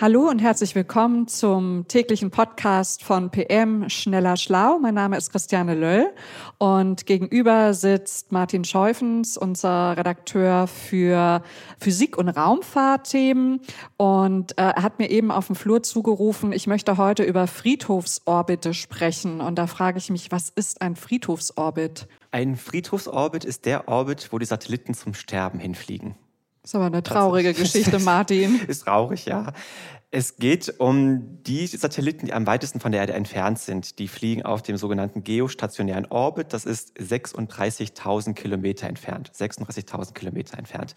Hallo und herzlich willkommen zum täglichen Podcast von PM Schneller Schlau. Mein Name ist Christiane Löll und gegenüber sitzt Martin Scheufens, unser Redakteur für Physik- und Raumfahrtthemen. Und äh, er hat mir eben auf dem Flur zugerufen, ich möchte heute über Friedhofsorbite sprechen. Und da frage ich mich, was ist ein Friedhofsorbit? Ein Friedhofsorbit ist der Orbit, wo die Satelliten zum Sterben hinfliegen. Das ist aber eine traurige Geschichte, Martin. ist traurig, ja. Es geht um die Satelliten, die am weitesten von der Erde entfernt sind. Die fliegen auf dem sogenannten geostationären Orbit. Das ist 36.000 Kilometer entfernt. 36.000 Kilometer entfernt.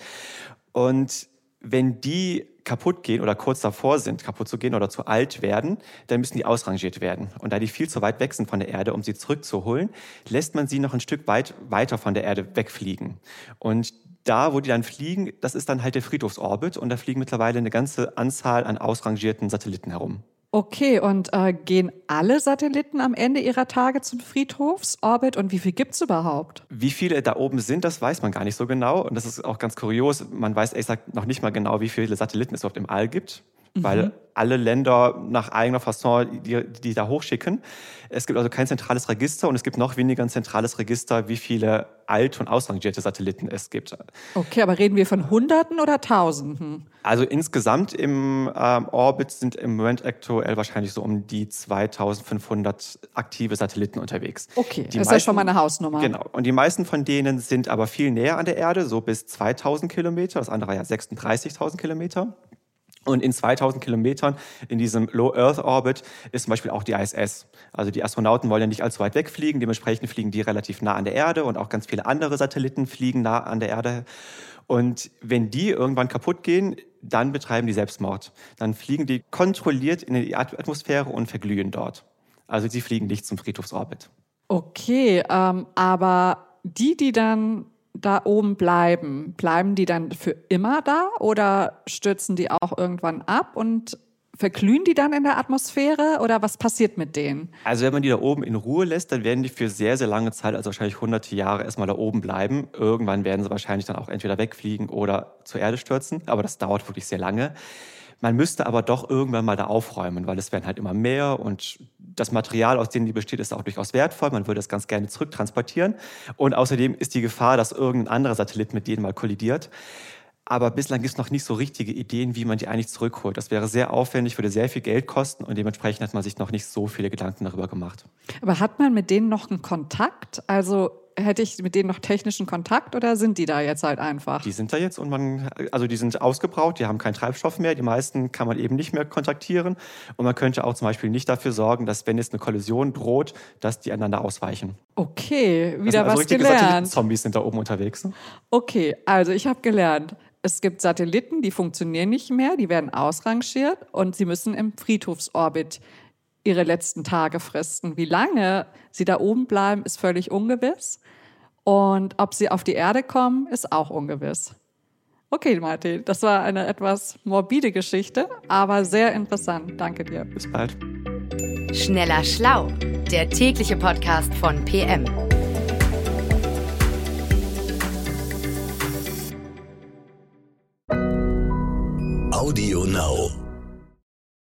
Und wenn die kaputt gehen oder kurz davor sind, kaputt zu gehen oder zu alt werden, dann müssen die ausrangiert werden. Und da die viel zu weit weg sind von der Erde, um sie zurückzuholen, lässt man sie noch ein Stück weit weiter von der Erde wegfliegen. Und da, wo die dann fliegen, das ist dann halt der Friedhofsorbit und da fliegen mittlerweile eine ganze Anzahl an ausrangierten Satelliten herum. Okay, und äh, gehen alle Satelliten am Ende ihrer Tage zum Friedhofsorbit und wie viel gibt's überhaupt? Wie viele da oben sind, das weiß man gar nicht so genau und das ist auch ganz kurios. Man weiß ehrlich gesagt noch nicht mal genau, wie viele Satelliten es überhaupt im All gibt weil mhm. alle Länder nach eigener Fasson die, die da hochschicken. Es gibt also kein zentrales Register und es gibt noch weniger ein zentrales Register, wie viele alt- und ausrangierte Satelliten es gibt. Okay, aber reden wir von Hunderten oder Tausenden? Also insgesamt im ähm, Orbit sind im Moment aktuell wahrscheinlich so um die 2500 aktive Satelliten unterwegs. Okay, die das meisten, ist ja schon mal eine Hausnummer. Genau. Und die meisten von denen sind aber viel näher an der Erde, so bis 2000 Kilometer. Das andere ja 36.000 Kilometer. Und in 2000 Kilometern in diesem Low Earth Orbit ist zum Beispiel auch die ISS. Also die Astronauten wollen ja nicht allzu weit wegfliegen, dementsprechend fliegen die relativ nah an der Erde und auch ganz viele andere Satelliten fliegen nah an der Erde. Und wenn die irgendwann kaputt gehen, dann betreiben die Selbstmord. Dann fliegen die kontrolliert in die Atmosphäre und verglühen dort. Also sie fliegen nicht zum Friedhofsorbit. Okay, ähm, aber die, die dann da oben bleiben, bleiben die dann für immer da oder stürzen die auch irgendwann ab und verglühen die dann in der Atmosphäre oder was passiert mit denen? Also wenn man die da oben in Ruhe lässt, dann werden die für sehr, sehr lange Zeit, also wahrscheinlich hunderte Jahre erstmal da oben bleiben. Irgendwann werden sie wahrscheinlich dann auch entweder wegfliegen oder zur Erde stürzen, aber das dauert wirklich sehr lange. Man müsste aber doch irgendwann mal da aufräumen, weil es werden halt immer mehr und das Material, aus dem die besteht, ist auch durchaus wertvoll. Man würde es ganz gerne zurücktransportieren. Und außerdem ist die Gefahr, dass irgendein anderer Satellit mit denen mal kollidiert. Aber bislang gibt es noch nicht so richtige Ideen, wie man die eigentlich zurückholt. Das wäre sehr aufwendig, würde sehr viel Geld kosten und dementsprechend hat man sich noch nicht so viele Gedanken darüber gemacht. Aber hat man mit denen noch einen Kontakt? Also hätte ich mit denen noch technischen Kontakt oder sind die da jetzt halt einfach? Die sind da jetzt und man, also die sind ausgebraucht, die haben keinen Treibstoff mehr. Die meisten kann man eben nicht mehr kontaktieren. Und man könnte auch zum Beispiel nicht dafür sorgen, dass wenn jetzt eine Kollision droht, dass die einander ausweichen. Okay, wieder also was gelernt. Zombies sind da oben unterwegs. Ne? Okay, also ich habe gelernt. Es gibt Satelliten, die funktionieren nicht mehr, die werden ausrangiert und sie müssen im Friedhofsorbit ihre letzten Tage fristen. Wie lange sie da oben bleiben, ist völlig ungewiss. Und ob sie auf die Erde kommen, ist auch ungewiss. Okay, Martin, das war eine etwas morbide Geschichte, aber sehr interessant. Danke dir. Bis bald. Schneller Schlau, der tägliche Podcast von PM. Audio Now.